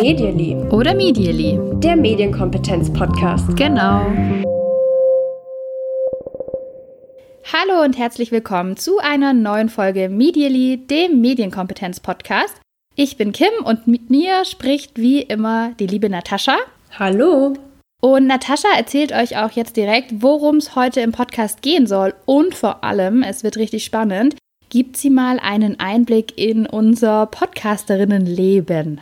Medially. Oder Medially. Der Medienkompetenz-Podcast. Genau. Hallo und herzlich willkommen zu einer neuen Folge Medially, dem Medienkompetenz-Podcast. Ich bin Kim und mit mir spricht wie immer die liebe Natascha. Hallo. Und Natascha erzählt euch auch jetzt direkt, worum es heute im Podcast gehen soll. Und vor allem, es wird richtig spannend, gibt sie mal einen Einblick in unser Podcasterinnenleben.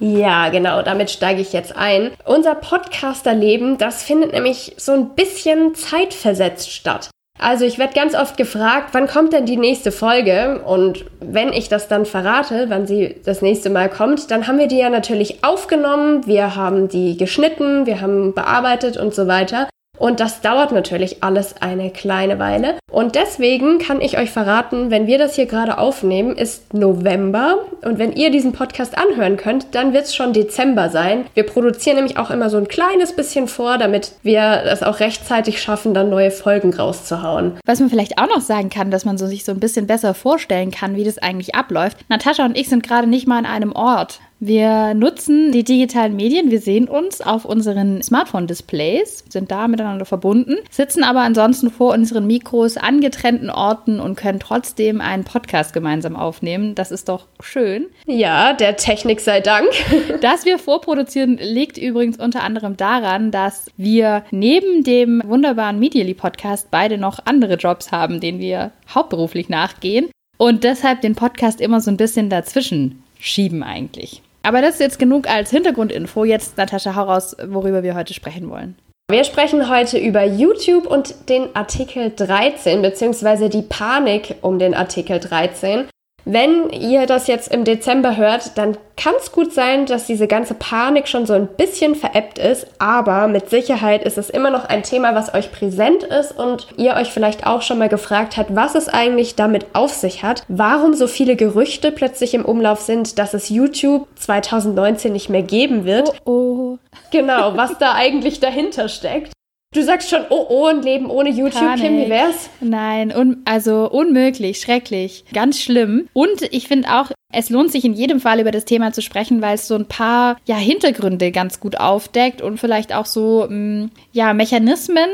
Ja, genau, damit steige ich jetzt ein. Unser Podcasterleben, das findet nämlich so ein bisschen zeitversetzt statt. Also ich werde ganz oft gefragt, wann kommt denn die nächste Folge? Und wenn ich das dann verrate, wann sie das nächste Mal kommt, dann haben wir die ja natürlich aufgenommen, wir haben die geschnitten, wir haben bearbeitet und so weiter. Und das dauert natürlich alles eine kleine Weile. Und deswegen kann ich euch verraten, wenn wir das hier gerade aufnehmen, ist November. Und wenn ihr diesen Podcast anhören könnt, dann wird es schon Dezember sein. Wir produzieren nämlich auch immer so ein kleines bisschen vor, damit wir es auch rechtzeitig schaffen, dann neue Folgen rauszuhauen. Was man vielleicht auch noch sagen kann, dass man so sich so ein bisschen besser vorstellen kann, wie das eigentlich abläuft. Natascha und ich sind gerade nicht mal an einem Ort. Wir nutzen die digitalen Medien. Wir sehen uns auf unseren Smartphone-Displays, sind da miteinander verbunden, sitzen aber ansonsten vor unseren Mikros an getrennten Orten und können trotzdem einen Podcast gemeinsam aufnehmen. Das ist doch schön. Ja, der Technik sei Dank. Dass wir vorproduzieren, liegt übrigens unter anderem daran, dass wir neben dem wunderbaren Medially Podcast beide noch andere Jobs haben, denen wir hauptberuflich nachgehen und deshalb den Podcast immer so ein bisschen dazwischen schieben eigentlich. Aber das ist jetzt genug als Hintergrundinfo. Jetzt, Natascha, hau raus, worüber wir heute sprechen wollen. Wir sprechen heute über YouTube und den Artikel 13, beziehungsweise die Panik um den Artikel 13. Wenn ihr das jetzt im Dezember hört, dann kann es gut sein, dass diese ganze Panik schon so ein bisschen veräppt ist, aber mit Sicherheit ist es immer noch ein Thema, was euch präsent ist und ihr euch vielleicht auch schon mal gefragt habt, was es eigentlich damit auf sich hat, warum so viele Gerüchte plötzlich im Umlauf sind, dass es YouTube 2019 nicht mehr geben wird. Oh, oh. Genau, was da eigentlich dahinter steckt. Du sagst schon, oh, oh, ein Leben ohne YouTube, Panik. Kim, wie wär's? Nein, un also unmöglich, schrecklich, ganz schlimm. Und ich finde auch, es lohnt sich in jedem Fall über das Thema zu sprechen, weil es so ein paar ja, Hintergründe ganz gut aufdeckt und vielleicht auch so mh, mm, ja, Mechanismen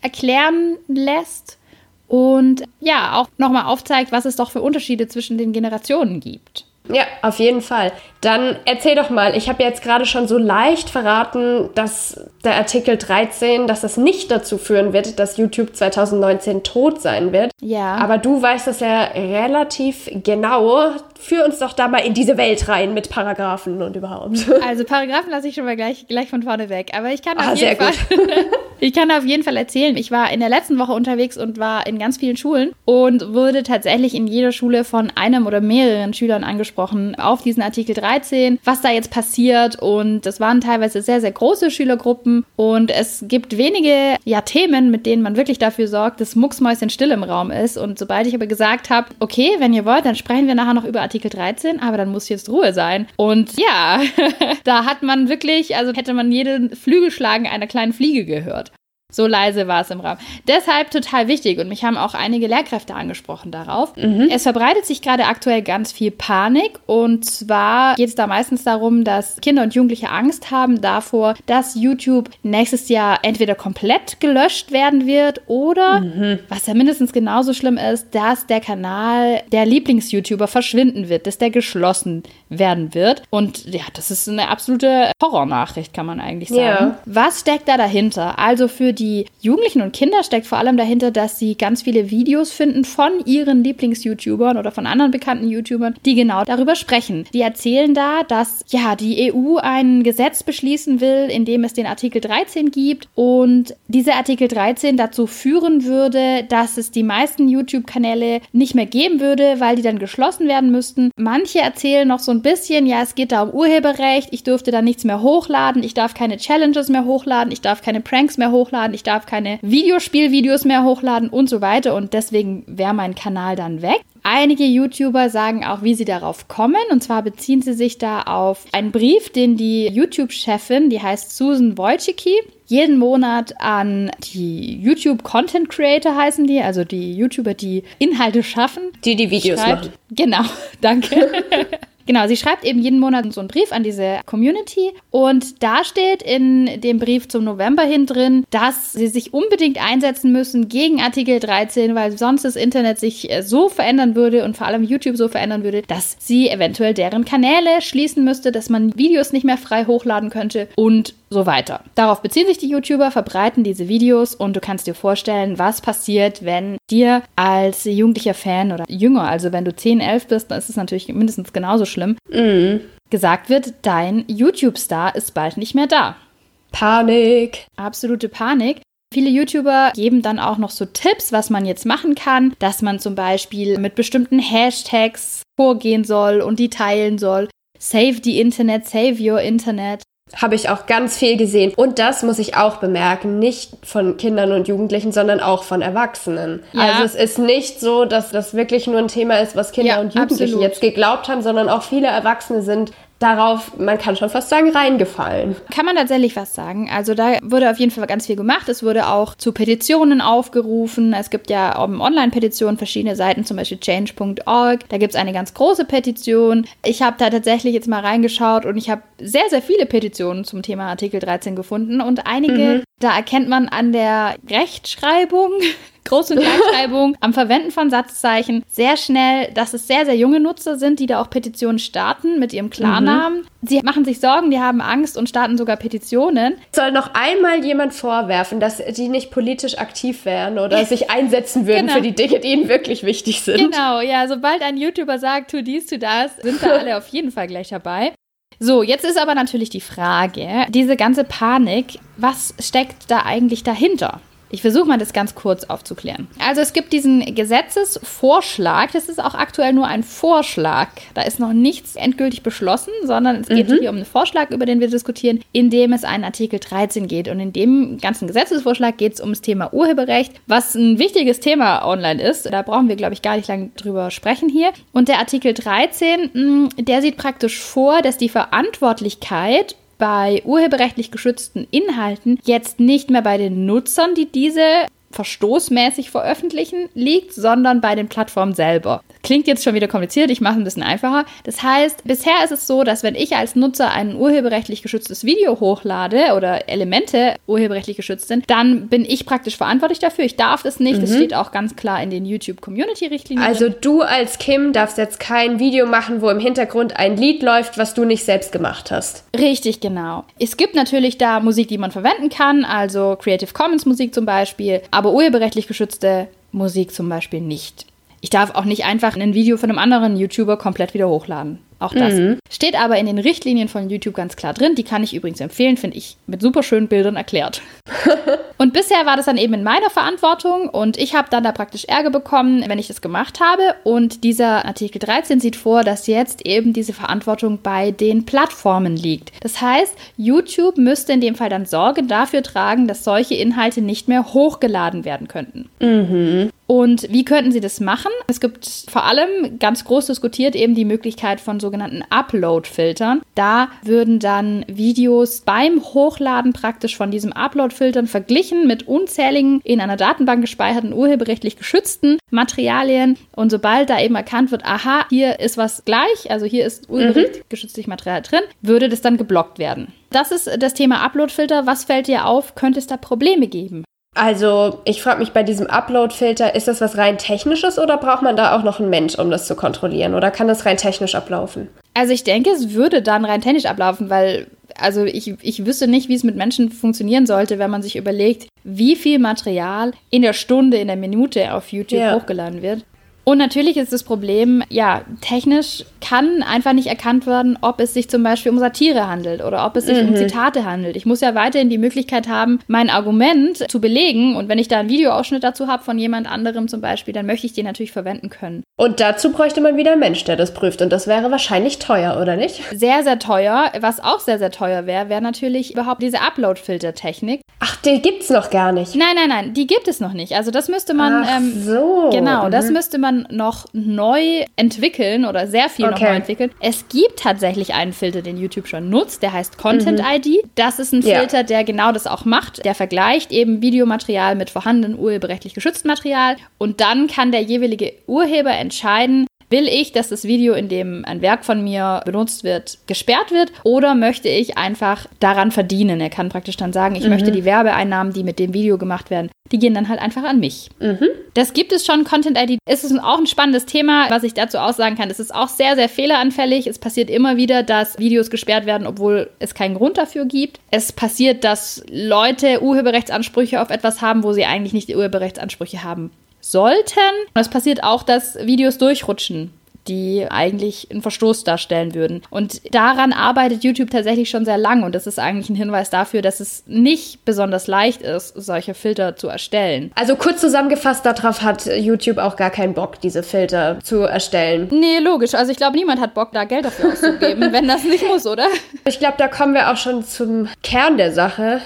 erklären lässt und ja, auch nochmal aufzeigt, was es doch für Unterschiede zwischen den Generationen gibt. Ja, auf jeden Fall. Dann erzähl doch mal, ich habe jetzt gerade schon so leicht verraten, dass der Artikel 13, dass das nicht dazu führen wird, dass YouTube 2019 tot sein wird. Ja. Aber du weißt das ja relativ genau. Führ uns doch da mal in diese Welt rein mit Paragraphen und überhaupt. Also Paragraphen lasse ich schon mal gleich, gleich von vorne weg. Aber ich kann auf ah, jeden Fall. ich kann auf jeden Fall erzählen. Ich war in der letzten Woche unterwegs und war in ganz vielen Schulen und wurde tatsächlich in jeder Schule von einem oder mehreren Schülern angesprochen auf diesen Artikel 13, was da jetzt passiert. Und das waren teilweise sehr, sehr große Schülergruppen. Und es gibt wenige ja, Themen, mit denen man wirklich dafür sorgt, dass Mucksmäuschen still im Raum ist. Und sobald ich aber gesagt habe, okay, wenn ihr wollt, dann sprechen wir nachher noch über Artikel 13, aber dann muss jetzt Ruhe sein. Und ja, da hat man wirklich, also hätte man jeden Flügelschlagen einer kleinen Fliege gehört. So leise war es im Raum. Deshalb total wichtig und mich haben auch einige Lehrkräfte angesprochen darauf. Mhm. Es verbreitet sich gerade aktuell ganz viel Panik und zwar geht es da meistens darum, dass Kinder und Jugendliche Angst haben davor, dass YouTube nächstes Jahr entweder komplett gelöscht werden wird oder, mhm. was ja mindestens genauso schlimm ist, dass der Kanal der Lieblings-YouTuber verschwinden wird, dass der geschlossen werden wird. Und ja, das ist eine absolute Horrornachricht, kann man eigentlich sagen. Ja. Was steckt da dahinter? Also für die die Jugendlichen und Kinder steckt vor allem dahinter, dass sie ganz viele Videos finden von ihren Lieblings-YouTubern oder von anderen bekannten YouTubern, die genau darüber sprechen. Die erzählen da, dass ja die EU ein Gesetz beschließen will, in dem es den Artikel 13 gibt und dieser Artikel 13 dazu führen würde, dass es die meisten YouTube-Kanäle nicht mehr geben würde, weil die dann geschlossen werden müssten. Manche erzählen noch so ein bisschen, ja, es geht da um Urheberrecht, ich dürfte da nichts mehr hochladen, ich darf keine Challenges mehr hochladen, ich darf keine Pranks mehr hochladen, ich darf keine Videospielvideos mehr hochladen und so weiter und deswegen wäre mein Kanal dann weg. Einige YouTuber sagen auch, wie sie darauf kommen. Und zwar beziehen sie sich da auf einen Brief, den die YouTube-Chefin, die heißt Susan Wojcicki, jeden Monat an die YouTube Content Creator heißen die, also die YouTuber, die Inhalte schaffen. Die die Videos schreibt, machen. Genau, danke. Genau, sie schreibt eben jeden Monat so einen Brief an diese Community und da steht in dem Brief zum November hin drin, dass sie sich unbedingt einsetzen müssen gegen Artikel 13, weil sonst das Internet sich äh, so verändern würde und vor allem YouTube so verändern würde, dass sie eventuell deren Kanäle schließen müsste, dass man Videos nicht mehr frei hochladen könnte und so weiter. Darauf beziehen sich die YouTuber, verbreiten diese Videos und du kannst dir vorstellen, was passiert, wenn dir als jugendlicher Fan oder jünger, also wenn du 10, 11 bist, dann ist es natürlich mindestens genauso schlimm, mhm. gesagt wird, dein YouTube-Star ist bald nicht mehr da. Panik. Absolute Panik. Viele YouTuber geben dann auch noch so Tipps, was man jetzt machen kann, dass man zum Beispiel mit bestimmten Hashtags vorgehen soll und die teilen soll. Save the Internet, save your Internet. Habe ich auch ganz viel gesehen. Und das muss ich auch bemerken, nicht von Kindern und Jugendlichen, sondern auch von Erwachsenen. Ja. Also es ist nicht so, dass das wirklich nur ein Thema ist, was Kinder ja, und Jugendliche absolut. jetzt geglaubt haben, sondern auch viele Erwachsene sind darauf, man kann schon fast sagen, reingefallen. Kann man tatsächlich was sagen. Also da wurde auf jeden Fall ganz viel gemacht. Es wurde auch zu Petitionen aufgerufen. Es gibt ja Online-Petitionen, verschiedene Seiten, zum Beispiel change.org. Da gibt es eine ganz große Petition. Ich habe da tatsächlich jetzt mal reingeschaut und ich habe sehr, sehr viele Petitionen zum Thema Artikel 13 gefunden und einige, mhm. da erkennt man an der Rechtschreibung, Groß- und Kleinschreibung, am Verwenden von Satzzeichen sehr schnell, dass es sehr, sehr junge Nutzer sind, die da auch Petitionen starten mit ihrem Klarnamen. Mhm. Sie machen sich Sorgen, die haben Angst und starten sogar Petitionen. Soll noch einmal jemand vorwerfen, dass die nicht politisch aktiv wären oder sich einsetzen würden genau. für die Dinge, die ihnen wirklich wichtig sind. Genau, ja, sobald ein YouTuber sagt, tu dies, tu das, sind da alle auf jeden Fall gleich dabei. So, jetzt ist aber natürlich die Frage, diese ganze Panik, was steckt da eigentlich dahinter? Ich versuche mal das ganz kurz aufzuklären. Also es gibt diesen Gesetzesvorschlag, das ist auch aktuell nur ein Vorschlag. Da ist noch nichts endgültig beschlossen, sondern es geht mhm. hier um einen Vorschlag, über den wir diskutieren, in dem es einen Artikel 13 geht. Und in dem ganzen Gesetzesvorschlag geht es ums Thema Urheberrecht, was ein wichtiges Thema online ist. Da brauchen wir, glaube ich, gar nicht lange drüber sprechen hier. Und der Artikel 13, mm, der sieht praktisch vor, dass die Verantwortlichkeit bei urheberrechtlich geschützten Inhalten jetzt nicht mehr bei den Nutzern, die diese verstoßmäßig veröffentlichen liegt, sondern bei den Plattformen selber. Klingt jetzt schon wieder kompliziert, ich mache es ein bisschen einfacher. Das heißt, bisher ist es so, dass wenn ich als Nutzer ein urheberrechtlich geschütztes Video hochlade oder Elemente urheberrechtlich geschützt sind, dann bin ich praktisch verantwortlich dafür. Ich darf das nicht. Mhm. Das steht auch ganz klar in den YouTube Community Richtlinien. Also du als Kim darfst jetzt kein Video machen, wo im Hintergrund ein Lied läuft, was du nicht selbst gemacht hast. Richtig, genau. Es gibt natürlich da Musik, die man verwenden kann, also Creative Commons Musik zum Beispiel, aber aber urheberrechtlich geschützte Musik zum Beispiel nicht. Ich darf auch nicht einfach ein Video von einem anderen YouTuber komplett wieder hochladen. Auch das. Mhm. Steht aber in den Richtlinien von YouTube ganz klar drin. Die kann ich übrigens empfehlen, finde ich mit super schönen Bildern erklärt. und bisher war das dann eben in meiner Verantwortung und ich habe dann da praktisch Ärger bekommen, wenn ich das gemacht habe. Und dieser Artikel 13 sieht vor, dass jetzt eben diese Verantwortung bei den Plattformen liegt. Das heißt, YouTube müsste in dem Fall dann Sorge dafür tragen, dass solche Inhalte nicht mehr hochgeladen werden könnten. Mhm. Und wie könnten sie das machen? Es gibt vor allem ganz groß diskutiert eben die Möglichkeit von sogenannten Upload-Filtern. Da würden dann Videos beim Hochladen praktisch von diesem Upload-Filtern verglichen mit unzähligen in einer Datenbank gespeicherten urheberrechtlich geschützten Materialien. Und sobald da eben erkannt wird, aha, hier ist was gleich, also hier ist urheberrechtlich mhm. geschütztes Material drin, würde das dann geblockt werden. Das ist das Thema Upload-Filter. Was fällt dir auf? Könnte es da Probleme geben? Also, ich frage mich bei diesem Upload-Filter, ist das was rein technisches oder braucht man da auch noch einen Mensch, um das zu kontrollieren? Oder kann das rein technisch ablaufen? Also, ich denke, es würde dann rein technisch ablaufen, weil, also ich, ich wüsste nicht, wie es mit Menschen funktionieren sollte, wenn man sich überlegt, wie viel Material in der Stunde, in der Minute auf YouTube ja. hochgeladen wird. Und natürlich ist das Problem, ja, technisch kann einfach nicht erkannt werden, ob es sich zum Beispiel um Satire handelt oder ob es sich mhm. um Zitate handelt. Ich muss ja weiterhin die Möglichkeit haben, mein Argument zu belegen. Und wenn ich da einen Videoausschnitt dazu habe von jemand anderem zum Beispiel, dann möchte ich den natürlich verwenden können. Und dazu bräuchte man wieder einen Mensch, der das prüft. Und das wäre wahrscheinlich teuer, oder nicht? Sehr, sehr teuer. Was auch sehr, sehr teuer wäre, wäre natürlich überhaupt diese Upload-Filter-Technik. Ach, die gibt's noch gar nicht. Nein, nein, nein, die gibt es noch nicht. Also das müsste man. Ach ähm, so. Genau, das mhm. müsste man anderen noch neu entwickeln oder sehr viel okay. noch neu entwickeln. Es gibt tatsächlich einen Filter, den YouTube schon nutzt, der heißt Content mhm. ID. Das ist ein Filter, ja. der genau das auch macht. Der vergleicht eben Videomaterial mit vorhandenem urheberrechtlich geschütztem Material und dann kann der jeweilige Urheber entscheiden, Will ich, dass das Video, in dem ein Werk von mir benutzt wird, gesperrt wird oder möchte ich einfach daran verdienen? Er kann praktisch dann sagen, ich mhm. möchte die Werbeeinnahmen, die mit dem Video gemacht werden, die gehen dann halt einfach an mich. Mhm. Das gibt es schon, Content ID. Es ist auch ein spannendes Thema, was ich dazu aussagen kann. Es ist auch sehr, sehr fehleranfällig. Es passiert immer wieder, dass Videos gesperrt werden, obwohl es keinen Grund dafür gibt. Es passiert, dass Leute Urheberrechtsansprüche auf etwas haben, wo sie eigentlich nicht Urheberrechtsansprüche haben sollten. Und es passiert auch, dass Videos durchrutschen die eigentlich einen Verstoß darstellen würden. Und daran arbeitet YouTube tatsächlich schon sehr lang und das ist eigentlich ein Hinweis dafür, dass es nicht besonders leicht ist, solche Filter zu erstellen. Also kurz zusammengefasst, darauf hat YouTube auch gar keinen Bock, diese Filter zu erstellen. Nee, logisch. Also ich glaube, niemand hat Bock, da Geld dafür auszugeben, wenn das nicht muss, oder? Ich glaube, da kommen wir auch schon zum Kern der Sache.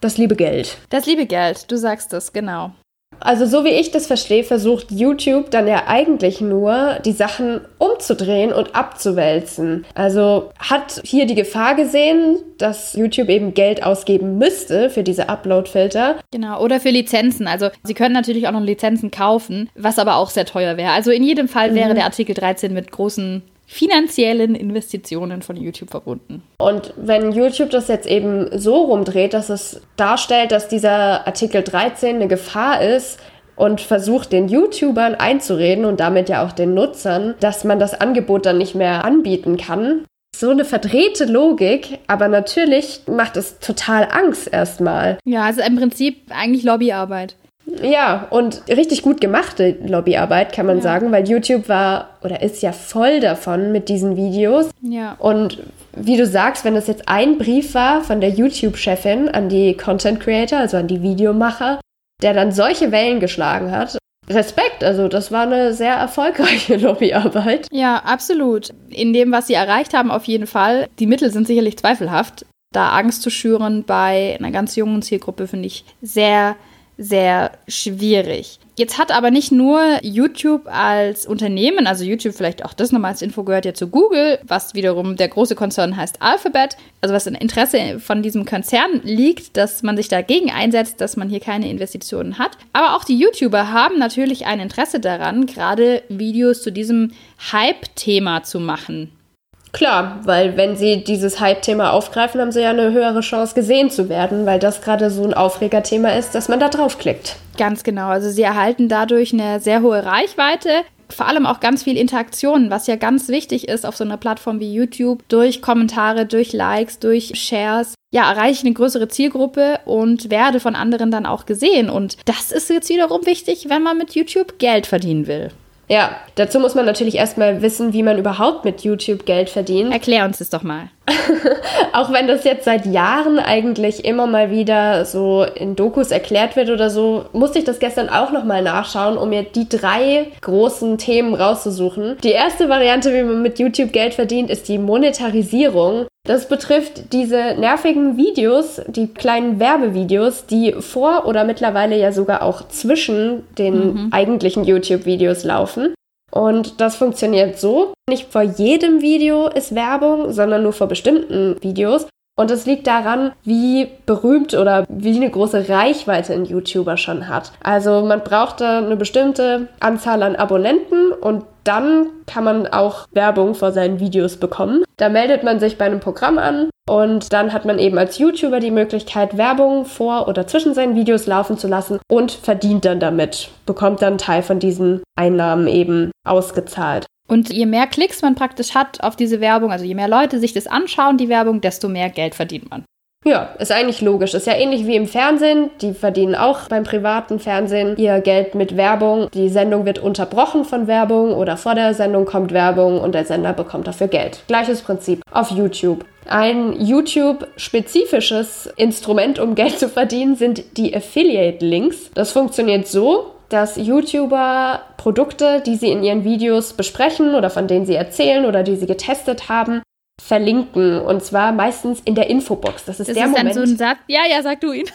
Das liebe Geld. Das liebe Geld, du sagst es, genau. Also so wie ich das verstehe, versucht YouTube dann ja eigentlich nur, die Sachen umzudrehen und abzuwälzen. Also hat hier die Gefahr gesehen, dass YouTube eben Geld ausgeben müsste für diese Upload-Filter. Genau, oder für Lizenzen. Also sie können natürlich auch noch Lizenzen kaufen, was aber auch sehr teuer wäre. Also in jedem Fall wäre mhm. der Artikel 13 mit großen finanziellen Investitionen von YouTube verbunden. Und wenn YouTube das jetzt eben so rumdreht, dass es darstellt, dass dieser Artikel 13 eine Gefahr ist, und versucht den YouTubern einzureden und damit ja auch den Nutzern, dass man das Angebot dann nicht mehr anbieten kann. So eine verdrehte Logik, aber natürlich macht es total Angst erstmal. Ja, also im Prinzip eigentlich Lobbyarbeit. Ja, und richtig gut gemachte Lobbyarbeit, kann man ja. sagen, weil YouTube war oder ist ja voll davon mit diesen Videos. Ja. Und wie du sagst, wenn das jetzt ein Brief war von der YouTube-Chefin an die Content Creator, also an die Videomacher, der dann solche Wellen geschlagen hat, Respekt, also das war eine sehr erfolgreiche Lobbyarbeit. Ja, absolut. In dem, was sie erreicht haben, auf jeden Fall. Die Mittel sind sicherlich zweifelhaft. Da Angst zu schüren bei einer ganz jungen Zielgruppe finde ich sehr sehr schwierig. Jetzt hat aber nicht nur YouTube als Unternehmen, also YouTube vielleicht auch das nochmal als Info gehört ja zu Google, was wiederum der große Konzern heißt Alphabet, also was ein Interesse von diesem Konzern liegt, dass man sich dagegen einsetzt, dass man hier keine Investitionen hat. Aber auch die YouTuber haben natürlich ein Interesse daran, gerade Videos zu diesem Hype-Thema zu machen. Klar, weil wenn sie dieses Hype-Thema aufgreifen, haben sie ja eine höhere Chance gesehen zu werden, weil das gerade so ein Aufregerthema ist, dass man da draufklickt. Ganz genau. Also sie erhalten dadurch eine sehr hohe Reichweite. Vor allem auch ganz viel Interaktion, was ja ganz wichtig ist auf so einer Plattform wie YouTube. Durch Kommentare, durch Likes, durch Shares. Ja, erreiche ich eine größere Zielgruppe und werde von anderen dann auch gesehen. Und das ist jetzt wiederum wichtig, wenn man mit YouTube Geld verdienen will. Ja, dazu muss man natürlich erstmal wissen, wie man überhaupt mit YouTube Geld verdient. Erklär uns das doch mal. Auch wenn das jetzt seit Jahren eigentlich immer mal wieder so in Dokus erklärt wird oder so, musste ich das gestern auch nochmal nachschauen, um mir die drei großen Themen rauszusuchen. Die erste Variante, wie man mit YouTube Geld verdient, ist die Monetarisierung. Das betrifft diese nervigen Videos, die kleinen Werbevideos, die vor oder mittlerweile ja sogar auch zwischen den mhm. eigentlichen YouTube-Videos laufen. Und das funktioniert so. Nicht vor jedem Video ist Werbung, sondern nur vor bestimmten Videos. Und es liegt daran, wie berühmt oder wie eine große Reichweite ein YouTuber schon hat. Also man braucht da eine bestimmte Anzahl an Abonnenten und dann kann man auch Werbung vor seinen Videos bekommen. Da meldet man sich bei einem Programm an und dann hat man eben als YouTuber die Möglichkeit, Werbung vor oder zwischen seinen Videos laufen zu lassen und verdient dann damit, bekommt dann einen Teil von diesen Einnahmen eben ausgezahlt. Und je mehr Klicks man praktisch hat auf diese Werbung, also je mehr Leute sich das anschauen, die Werbung, desto mehr Geld verdient man. Ja, ist eigentlich logisch. Ist ja ähnlich wie im Fernsehen. Die verdienen auch beim privaten Fernsehen ihr Geld mit Werbung. Die Sendung wird unterbrochen von Werbung oder vor der Sendung kommt Werbung und der Sender bekommt dafür Geld. Gleiches Prinzip auf YouTube. Ein YouTube-spezifisches Instrument, um Geld zu verdienen, sind die Affiliate-Links. Das funktioniert so, dass YouTuber Produkte, die sie in ihren Videos besprechen oder von denen sie erzählen oder die sie getestet haben, verlinken. Und zwar meistens in der Infobox. Das ist, ist der Moment. Dann so ein Satz? Ja, ja, sag du ihn.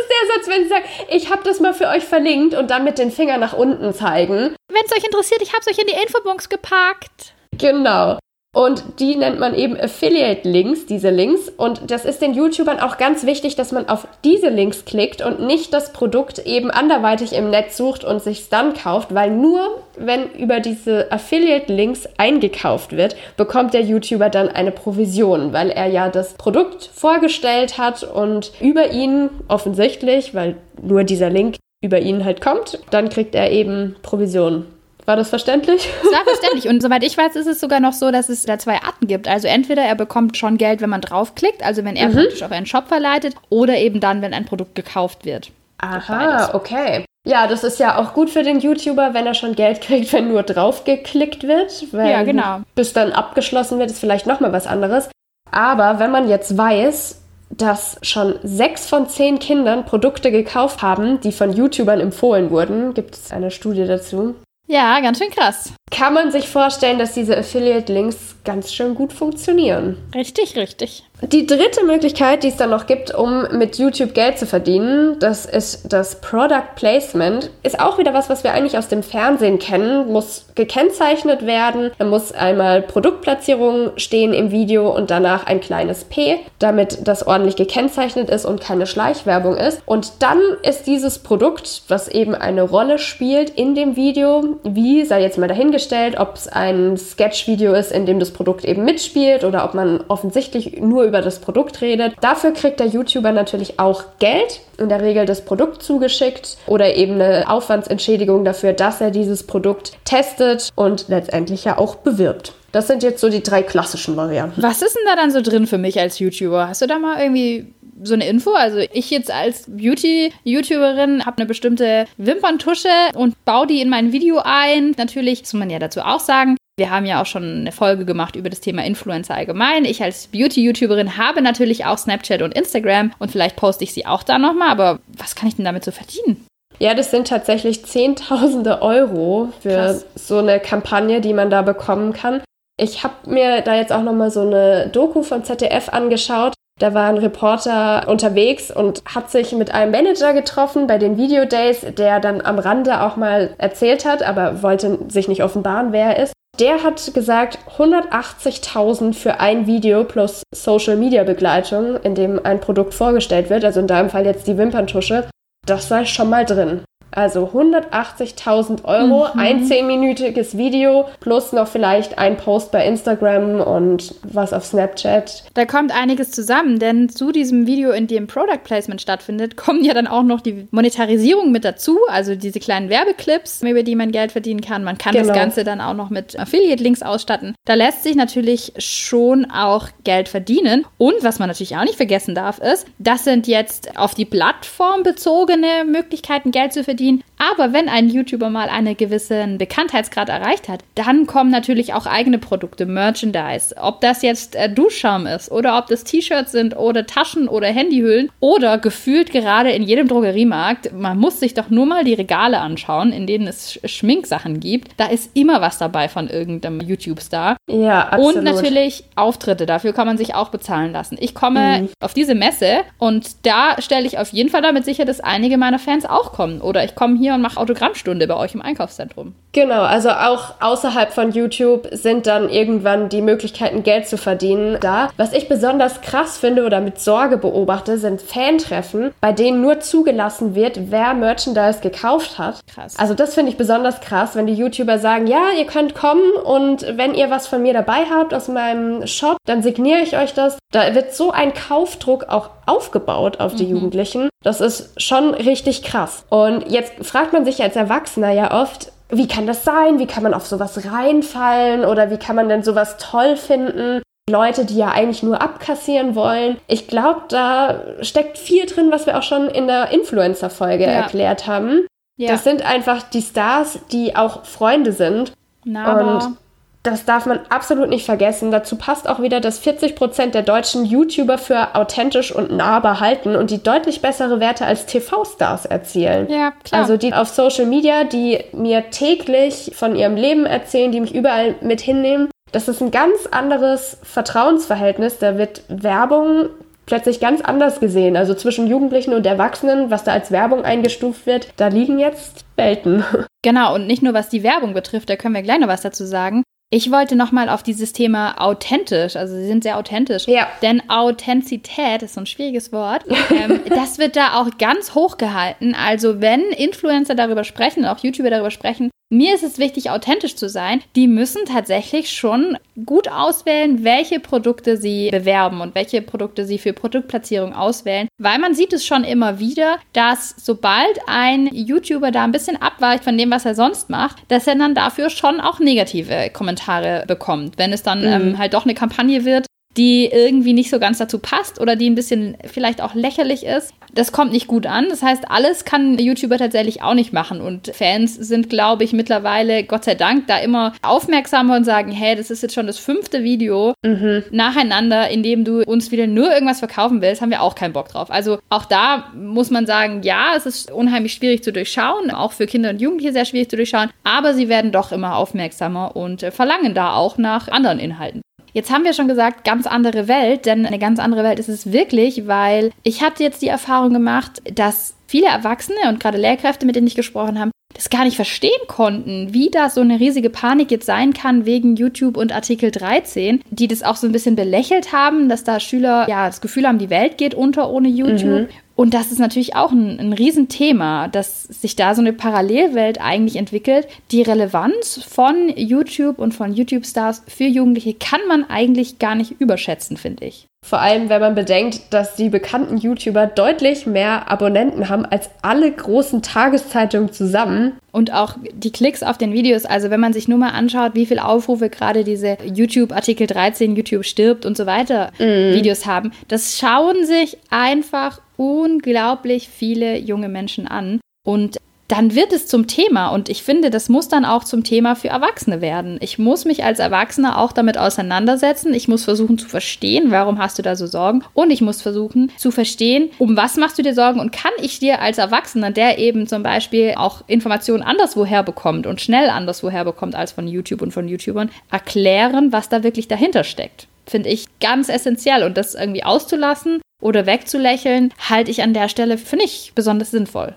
ist der Satz, wenn sie sagen, ich habe das mal für euch verlinkt und dann mit den Fingern nach unten zeigen. Wenn es euch interessiert, ich habe es euch in die Infobox gepackt. Genau. Und die nennt man eben Affiliate-Links, diese Links. Und das ist den YouTubern auch ganz wichtig, dass man auf diese Links klickt und nicht das Produkt eben anderweitig im Netz sucht und sich dann kauft, weil nur wenn über diese Affiliate-Links eingekauft wird, bekommt der YouTuber dann eine Provision, weil er ja das Produkt vorgestellt hat und über ihn offensichtlich, weil nur dieser Link über ihn halt kommt, dann kriegt er eben Provision. War das verständlich? Es war verständlich. Und soweit ich weiß, ist es sogar noch so, dass es da zwei Arten gibt. Also entweder er bekommt schon Geld, wenn man draufklickt, also wenn er mhm. praktisch auf einen Shop verleitet, oder eben dann, wenn ein Produkt gekauft wird. Aha, okay. Ja, das ist ja auch gut für den YouTuber, wenn er schon Geld kriegt, wenn nur draufgeklickt wird. ja, genau. Bis dann abgeschlossen wird, ist vielleicht nochmal was anderes. Aber wenn man jetzt weiß, dass schon sechs von zehn Kindern Produkte gekauft haben, die von YouTubern empfohlen wurden, gibt es eine Studie dazu. Ja, ganz schön krass. Kann man sich vorstellen, dass diese Affiliate-Links ganz schön gut funktionieren. Richtig, richtig. Die dritte Möglichkeit, die es dann noch gibt, um mit YouTube Geld zu verdienen, das ist das Product Placement. Ist auch wieder was, was wir eigentlich aus dem Fernsehen kennen. Muss gekennzeichnet werden. Da muss einmal Produktplatzierung stehen im Video und danach ein kleines P, damit das ordentlich gekennzeichnet ist und keine Schleichwerbung ist. Und dann ist dieses Produkt, was eben eine Rolle spielt in dem Video, wie sei jetzt mal dahingestellt, ob es ein Sketch-Video ist, in dem das Produkt eben mitspielt oder ob man offensichtlich nur über das Produkt redet. Dafür kriegt der YouTuber natürlich auch Geld, in der Regel das Produkt zugeschickt oder eben eine Aufwandsentschädigung dafür, dass er dieses Produkt testet und letztendlich ja auch bewirbt. Das sind jetzt so die drei klassischen Varianten. Was ist denn da dann so drin für mich als YouTuber? Hast du da mal irgendwie so eine Info. Also ich jetzt als Beauty-YouTuberin habe eine bestimmte Wimperntusche und baue die in mein Video ein. Natürlich muss man ja dazu auch sagen, wir haben ja auch schon eine Folge gemacht über das Thema Influencer allgemein. Ich als Beauty-YouTuberin habe natürlich auch Snapchat und Instagram und vielleicht poste ich sie auch da nochmal, aber was kann ich denn damit so verdienen? Ja, das sind tatsächlich Zehntausende Euro für Krass. so eine Kampagne, die man da bekommen kann. Ich habe mir da jetzt auch nochmal so eine Doku von ZDF angeschaut. Da war ein Reporter unterwegs und hat sich mit einem Manager getroffen bei den Video Days, der dann am Rande auch mal erzählt hat, aber wollte sich nicht offenbaren, wer er ist. Der hat gesagt, 180.000 für ein Video plus Social Media Begleitung, in dem ein Produkt vorgestellt wird, also in deinem Fall jetzt die Wimperntusche, das sei schon mal drin. Also 180.000 Euro, mhm. ein zehnminütiges Video plus noch vielleicht ein Post bei Instagram und was auf Snapchat. Da kommt einiges zusammen, denn zu diesem Video, in dem Product Placement stattfindet, kommen ja dann auch noch die Monetarisierung mit dazu, also diese kleinen Werbeclips, über die man Geld verdienen kann. Man kann genau. das Ganze dann auch noch mit Affiliate-Links ausstatten. Da lässt sich natürlich schon auch Geld verdienen. Und was man natürlich auch nicht vergessen darf, ist, das sind jetzt auf die Plattform bezogene Möglichkeiten, Geld zu verdienen verdienen. Aber wenn ein YouTuber mal einen gewissen Bekanntheitsgrad erreicht hat, dann kommen natürlich auch eigene Produkte, Merchandise. Ob das jetzt äh, Duschschaum ist oder ob das T-Shirts sind oder Taschen oder Handyhüllen oder gefühlt gerade in jedem Drogeriemarkt. Man muss sich doch nur mal die Regale anschauen, in denen es Schminksachen gibt. Da ist immer was dabei von irgendeinem YouTube-Star. Ja, absolut. Und natürlich Auftritte. Dafür kann man sich auch bezahlen lassen. Ich komme mhm. auf diese Messe und da stelle ich auf jeden Fall damit sicher, dass einige meiner Fans auch kommen. Oder ich komme hier und mache Autogrammstunde bei euch im Einkaufszentrum. Genau, also auch außerhalb von YouTube sind dann irgendwann die Möglichkeiten, Geld zu verdienen da. Was ich besonders krass finde oder mit Sorge beobachte, sind Fantreffen, bei denen nur zugelassen wird, wer Merchandise gekauft hat. Krass. Also das finde ich besonders krass, wenn die YouTuber sagen, ja, ihr könnt kommen und wenn ihr was von mir dabei habt aus meinem Shop, dann signiere ich euch das. Da wird so ein Kaufdruck auch aufgebaut auf die mhm. Jugendlichen. Das ist schon richtig krass. Und jetzt fragt man sich als Erwachsener ja oft, wie kann das sein? Wie kann man auf sowas reinfallen? Oder wie kann man denn sowas toll finden? Leute, die ja eigentlich nur abkassieren wollen. Ich glaube, da steckt viel drin, was wir auch schon in der Influencer-Folge ja. erklärt haben. Ja. Das sind einfach die Stars, die auch Freunde sind. Na, und das darf man absolut nicht vergessen. Dazu passt auch wieder, dass 40 Prozent der deutschen YouTuber für authentisch und nahbar halten und die deutlich bessere Werte als TV-Stars erzielen. Ja, klar. Also die auf Social Media, die mir täglich von ihrem Leben erzählen, die mich überall mit hinnehmen. Das ist ein ganz anderes Vertrauensverhältnis. Da wird Werbung plötzlich ganz anders gesehen. Also zwischen Jugendlichen und Erwachsenen, was da als Werbung eingestuft wird, da liegen jetzt Welten. Genau, und nicht nur was die Werbung betrifft, da können wir gleich noch was dazu sagen. Ich wollte nochmal auf dieses Thema authentisch, also sie sind sehr authentisch. Ja. Denn Authentizität ist so ein schwieriges Wort. ähm, das wird da auch ganz hoch gehalten. Also wenn Influencer darüber sprechen, auch YouTuber darüber sprechen, mir ist es wichtig, authentisch zu sein. Die müssen tatsächlich schon gut auswählen, welche Produkte sie bewerben und welche Produkte sie für Produktplatzierung auswählen, weil man sieht es schon immer wieder, dass sobald ein YouTuber da ein bisschen abweicht von dem, was er sonst macht, dass er dann dafür schon auch negative Kommentare bekommt. Wenn es dann mhm. ähm, halt doch eine Kampagne wird, die irgendwie nicht so ganz dazu passt oder die ein bisschen vielleicht auch lächerlich ist. Das kommt nicht gut an. Das heißt, alles kann YouTuber tatsächlich auch nicht machen. Und Fans sind, glaube ich, mittlerweile, Gott sei Dank, da immer aufmerksamer und sagen, hey, das ist jetzt schon das fünfte Video mhm. nacheinander, in dem du uns wieder nur irgendwas verkaufen willst, haben wir auch keinen Bock drauf. Also auch da muss man sagen, ja, es ist unheimlich schwierig zu durchschauen, auch für Kinder und Jugendliche sehr schwierig zu durchschauen, aber sie werden doch immer aufmerksamer und verlangen da auch nach anderen Inhalten. Jetzt haben wir schon gesagt, ganz andere Welt, denn eine ganz andere Welt ist es wirklich, weil ich hatte jetzt die Erfahrung gemacht, dass viele Erwachsene und gerade Lehrkräfte, mit denen ich gesprochen habe, das gar nicht verstehen konnten, wie da so eine riesige Panik jetzt sein kann wegen YouTube und Artikel 13, die das auch so ein bisschen belächelt haben, dass da Schüler ja das Gefühl haben, die Welt geht unter ohne YouTube. Mhm. Und das ist natürlich auch ein, ein Riesenthema, dass sich da so eine Parallelwelt eigentlich entwickelt. Die Relevanz von YouTube und von YouTube-Stars für Jugendliche kann man eigentlich gar nicht überschätzen, finde ich. Vor allem, wenn man bedenkt, dass die bekannten YouTuber deutlich mehr Abonnenten haben als alle großen Tageszeitungen zusammen. Und auch die Klicks auf den Videos, also wenn man sich nur mal anschaut, wie viele Aufrufe gerade diese YouTube Artikel 13, YouTube stirbt und so weiter mm. Videos haben, das schauen sich einfach unglaublich viele junge Menschen an. Und dann wird es zum Thema und ich finde, das muss dann auch zum Thema für Erwachsene werden. Ich muss mich als Erwachsener auch damit auseinandersetzen. Ich muss versuchen zu verstehen, warum hast du da so Sorgen und ich muss versuchen zu verstehen, um was machst du dir Sorgen und kann ich dir als Erwachsener, der eben zum Beispiel auch Informationen anderswoher bekommt und schnell anderswoher bekommt als von YouTube und von YouTubern, erklären, was da wirklich dahinter steckt. Finde ich ganz essentiell und das irgendwie auszulassen oder wegzulächeln, halte ich an der Stelle für nicht besonders sinnvoll.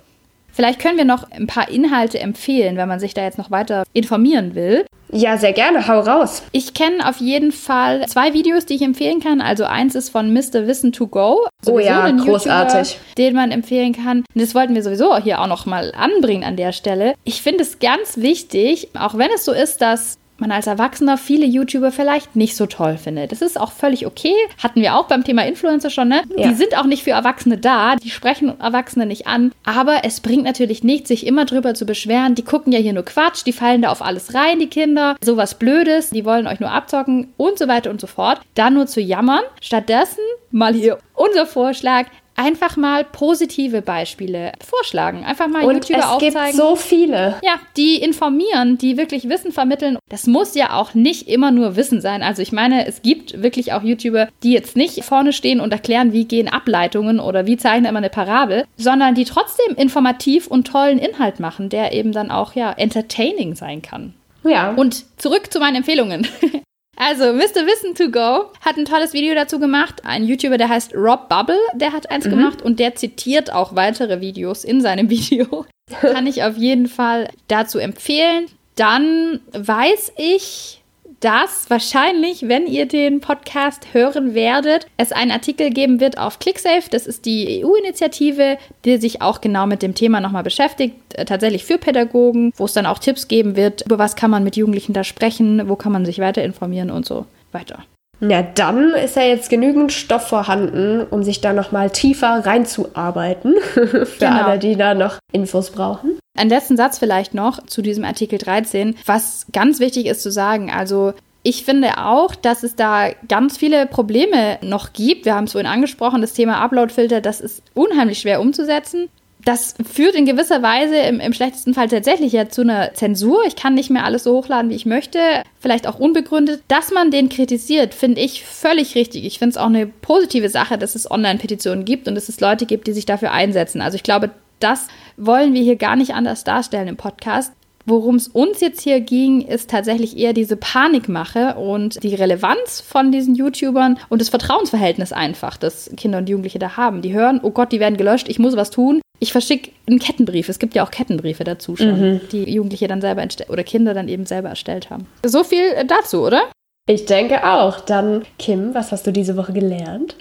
Vielleicht können wir noch ein paar Inhalte empfehlen, wenn man sich da jetzt noch weiter informieren will. Ja, sehr gerne. Hau raus. Ich kenne auf jeden Fall zwei Videos, die ich empfehlen kann. Also eins ist von Mr. Wissen to Go. Oh ja, großartig. YouTuber, den man empfehlen kann. Und das wollten wir sowieso hier auch noch mal anbringen an der Stelle. Ich finde es ganz wichtig, auch wenn es so ist, dass man als Erwachsener viele YouTuber vielleicht nicht so toll findet. Das ist auch völlig okay. Hatten wir auch beim Thema Influencer schon, ne? Ja. Die sind auch nicht für Erwachsene da, die sprechen Erwachsene nicht an. Aber es bringt natürlich nichts, sich immer drüber zu beschweren. Die gucken ja hier nur Quatsch, die fallen da auf alles rein, die Kinder. Sowas Blödes, die wollen euch nur abzocken und so weiter und so fort. Da nur zu jammern. Stattdessen mal hier unser Vorschlag einfach mal positive Beispiele vorschlagen. Einfach mal und YouTuber es aufzeigen. Es gibt so viele. Ja, die informieren, die wirklich Wissen vermitteln. Das muss ja auch nicht immer nur Wissen sein. Also ich meine, es gibt wirklich auch YouTuber, die jetzt nicht vorne stehen und erklären, wie gehen Ableitungen oder wie zeichnet man eine Parabel, sondern die trotzdem informativ und tollen Inhalt machen, der eben dann auch ja entertaining sein kann. Ja. Und zurück zu meinen Empfehlungen. Also, Mr. Wissen to Go hat ein tolles Video dazu gemacht. Ein YouTuber, der heißt Rob Bubble, der hat eins mhm. gemacht und der zitiert auch weitere Videos in seinem Video. Kann ich auf jeden Fall dazu empfehlen. Dann weiß ich, dass wahrscheinlich, wenn ihr den Podcast hören werdet, es einen Artikel geben wird auf ClickSafe. Das ist die EU-Initiative, die sich auch genau mit dem Thema nochmal beschäftigt, äh, tatsächlich für Pädagogen, wo es dann auch Tipps geben wird, über was kann man mit Jugendlichen da sprechen, wo kann man sich weiter informieren und so weiter. Ja, dann ist ja jetzt genügend Stoff vorhanden, um sich da nochmal tiefer reinzuarbeiten. Für genau. alle, die da noch Infos brauchen. Ein letzten Satz vielleicht noch zu diesem Artikel 13, was ganz wichtig ist zu sagen. Also ich finde auch, dass es da ganz viele Probleme noch gibt. Wir haben es vorhin angesprochen, das Thema Uploadfilter, das ist unheimlich schwer umzusetzen das führt in gewisser Weise im, im, schlechtesten Fall tatsächlich ja zu einer Zensur. Ich kann nicht mehr alles so hochladen, wie ich möchte. Vielleicht auch unbegründet. Dass man den kritisiert, finde ich völlig richtig. Ich finde es auch eine positive Sache, dass es Online-Petitionen gibt und dass es Leute gibt, die sich dafür einsetzen. Also ich glaube, das wollen wir hier gar nicht anders darstellen im Podcast. Worum es uns jetzt hier ging, ist tatsächlich eher diese Panikmache und die Relevanz von diesen YouTubern und das Vertrauensverhältnis einfach, das Kinder und Jugendliche da haben. Die hören, oh Gott, die werden gelöscht, ich muss was tun. Ich verschicke einen Kettenbrief. Es gibt ja auch Kettenbriefe dazu schon, mhm. die Jugendliche dann selber oder Kinder dann eben selber erstellt haben. So viel dazu, oder? Ich denke auch. Dann, Kim, was hast du diese Woche gelernt?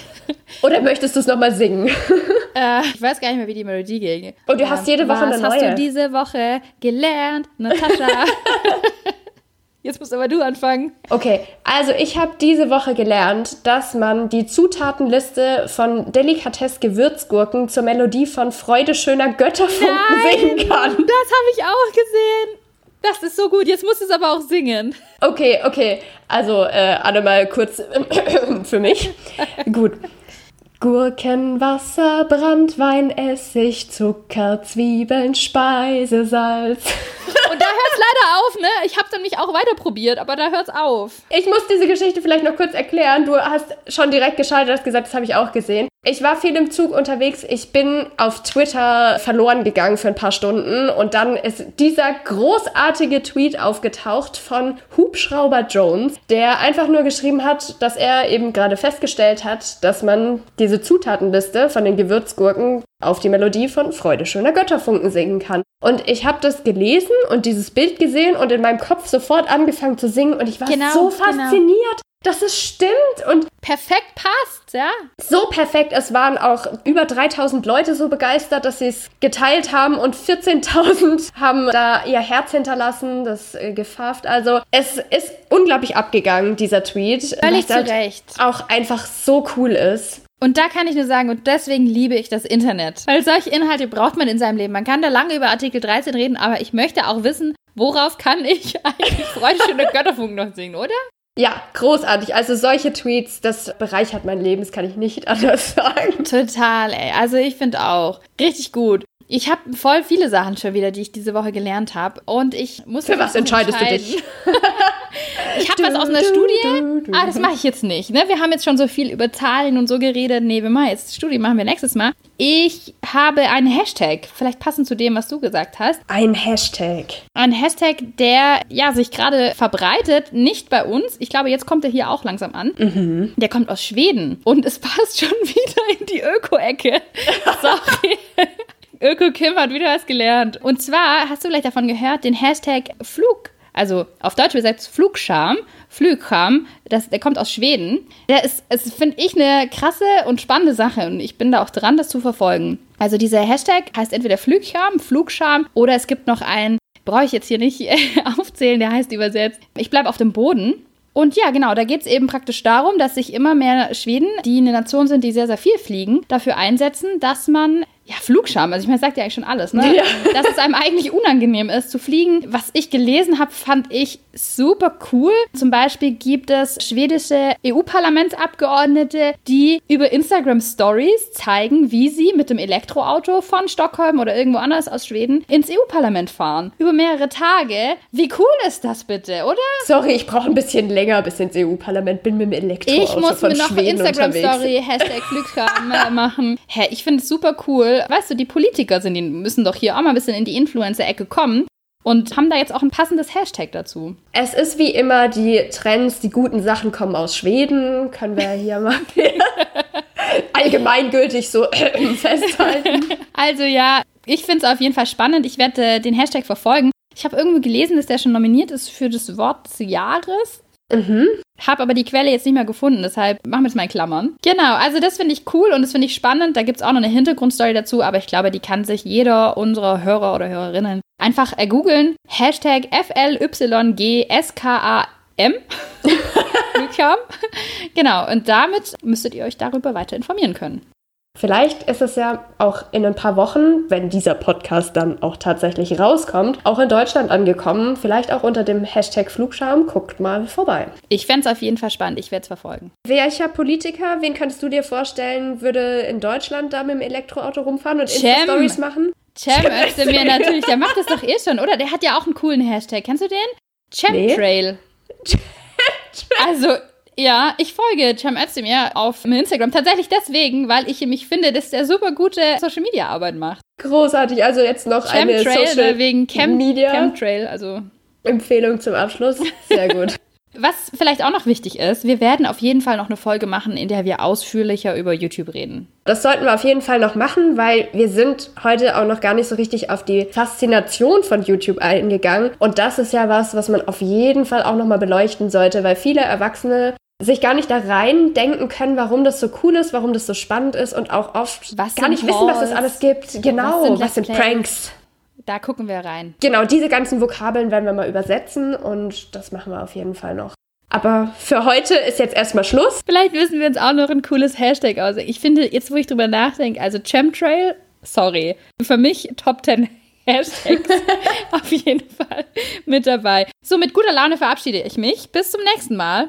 Oder möchtest du es nochmal singen? Äh, ich weiß gar nicht mehr, wie die Melodie ging. Und du hast jede Woche was eine neue. Was hast du diese Woche gelernt, Natascha? Jetzt musst aber du anfangen. Okay, also ich habe diese Woche gelernt, dass man die Zutatenliste von Delikatess Gewürzgurken zur Melodie von Freude schöner Götterfunken Nein, singen kann. Das habe ich auch gesehen. Das ist so gut, jetzt musst du es aber auch singen. Okay, okay. Also, äh, Anne mal kurz für mich. gut. Gurken, Wasser, Brandwein, Essig, Zucker, Zwiebeln, Speisesalz. Und da hört es leider auf, ne? Ich habe dann mich auch weiter probiert, aber da hört es auf. Ich muss diese Geschichte vielleicht noch kurz erklären. Du hast schon direkt geschaltet, hast gesagt, das habe ich auch gesehen. Ich war viel im Zug unterwegs. Ich bin auf Twitter verloren gegangen für ein paar Stunden und dann ist dieser großartige Tweet aufgetaucht von Hubschrauber Jones, der einfach nur geschrieben hat, dass er eben gerade festgestellt hat, dass man diese Zutatenliste von den Gewürzgurken auf die Melodie von Freude schöner Götterfunken singen kann. Und ich habe das gelesen und dieses Bild gesehen und in meinem Kopf sofort angefangen zu singen und ich war genau, so genau. fasziniert. Genau dass es stimmt und perfekt passt, ja. So perfekt. Es waren auch über 3000 Leute so begeistert, dass sie es geteilt haben und 14.000 haben da ihr Herz hinterlassen, das äh, gefafft. Also es ist unglaublich abgegangen, dieser Tweet. Völlig zu halt Recht. Auch einfach so cool ist. Und da kann ich nur sagen, und deswegen liebe ich das Internet. Weil solche Inhalte braucht man in seinem Leben. Man kann da lange über Artikel 13 reden, aber ich möchte auch wissen, worauf kann ich eigentlich Freude schöne Götterfunk noch singen, oder? Ja, großartig. Also solche Tweets, das bereichert mein Leben, das kann ich nicht anders sagen. Total, ey. Also ich finde auch. Richtig gut. Ich habe voll viele Sachen schon wieder, die ich diese Woche gelernt habe. Und ich muss. Für was entscheidest du dich? ich habe was aus einer Studie. Ah, das mache ich jetzt nicht. Ne? Wir haben jetzt schon so viel über Zahlen und so geredet. Nee, wir machen jetzt Studie, machen wir nächstes Mal. Ich habe einen Hashtag, vielleicht passend zu dem, was du gesagt hast. Ein Hashtag. Ein Hashtag, der ja sich gerade verbreitet, nicht bei uns. Ich glaube, jetzt kommt er hier auch langsam an. Mhm. Der kommt aus Schweden und es passt schon wieder in die Öko-Ecke. Sorry. Öko Kim hat wieder was gelernt. Und zwar hast du vielleicht davon gehört, den Hashtag Flug. Also auf Deutsch übersetzt Flugscham, Flugscham, das, der kommt aus Schweden. Der ist, finde ich, eine krasse und spannende Sache und ich bin da auch dran, das zu verfolgen. Also dieser Hashtag heißt entweder Flugscham, Flugscham oder es gibt noch einen, brauche ich jetzt hier nicht aufzählen, der heißt übersetzt, ich bleibe auf dem Boden. Und ja, genau, da geht es eben praktisch darum, dass sich immer mehr Schweden, die eine Nation sind, die sehr, sehr viel fliegen, dafür einsetzen, dass man ja, Flugscham. Also ich meine, sagt ja eigentlich schon alles, ne? Ja. Dass es einem eigentlich unangenehm ist zu fliegen. Was ich gelesen habe, fand ich super cool. Zum Beispiel gibt es schwedische EU-Parlamentsabgeordnete, die über Instagram Stories zeigen, wie sie mit dem Elektroauto von Stockholm oder irgendwo anders aus Schweden ins EU-Parlament fahren. Über mehrere Tage. Wie cool ist das bitte, oder? Sorry, ich brauche ein bisschen länger bis ins EU-Parlament. Bin mit dem Elektroauto Ich muss von mir noch Instagram-Story, Hashtag Flugscham äh, machen. Hä, ich finde es super cool weißt du, die Politiker sind, die müssen doch hier auch mal ein bisschen in die Influencer-Ecke kommen und haben da jetzt auch ein passendes Hashtag dazu. Es ist wie immer die Trends, die guten Sachen kommen aus Schweden, können wir hier mal allgemeingültig so festhalten. Also ja, ich finde es auf jeden Fall spannend. Ich werde den Hashtag verfolgen. Ich habe irgendwo gelesen, dass der schon nominiert ist für das Wort des Jahres. Mhm. Hab aber die Quelle jetzt nicht mehr gefunden, deshalb machen wir es mal in Klammern. Genau, also das finde ich cool und das finde ich spannend. Da gibt es auch noch eine Hintergrundstory dazu, aber ich glaube, die kann sich jeder unserer Hörer oder Hörerinnen einfach ergoogeln. Hashtag FLYGSKAM. genau, und damit müsstet ihr euch darüber weiter informieren können. Vielleicht ist es ja auch in ein paar Wochen, wenn dieser Podcast dann auch tatsächlich rauskommt, auch in Deutschland angekommen. Vielleicht auch unter dem Hashtag Flugscham. Guckt mal vorbei. Ich fände es auf jeden Fall spannend. Ich werde es verfolgen. Welcher Politiker, wen könntest du dir vorstellen, würde in Deutschland da mit dem Elektroauto rumfahren und Insta-Stories machen? Cem Özdemir natürlich. Der macht das doch eh schon, oder? Der hat ja auch einen coolen Hashtag. Kennst du den? Chemtrail. Nee. also Ja, ich folge Cem Özdemir auf Instagram tatsächlich deswegen, weil ich mich finde, dass der super gute Social Media Arbeit macht. Großartig, also jetzt noch Chemtrail, eine Social wegen Chem Media Chemtrail, also Empfehlung zum Abschluss. Sehr gut. Was vielleicht auch noch wichtig ist, wir werden auf jeden Fall noch eine Folge machen, in der wir ausführlicher über YouTube reden. Das sollten wir auf jeden Fall noch machen, weil wir sind heute auch noch gar nicht so richtig auf die Faszination von YouTube eingegangen. Und das ist ja was, was man auf jeden Fall auch nochmal beleuchten sollte, weil viele Erwachsene sich gar nicht da rein denken können, warum das so cool ist, warum das so spannend ist und auch oft was gar nicht wissen, was es alles gibt. Genau, was sind, was sind Pranks. Da gucken wir rein. Genau, diese ganzen Vokabeln werden wir mal übersetzen und das machen wir auf jeden Fall noch. Aber für heute ist jetzt erstmal Schluss. Vielleicht müssen wir uns auch noch ein cooles Hashtag ausdenken. Ich finde, jetzt wo ich drüber nachdenke, also Chemtrail, sorry, für mich Top 10 Hashtags auf jeden Fall mit dabei. So, mit guter Laune verabschiede ich mich. Bis zum nächsten Mal.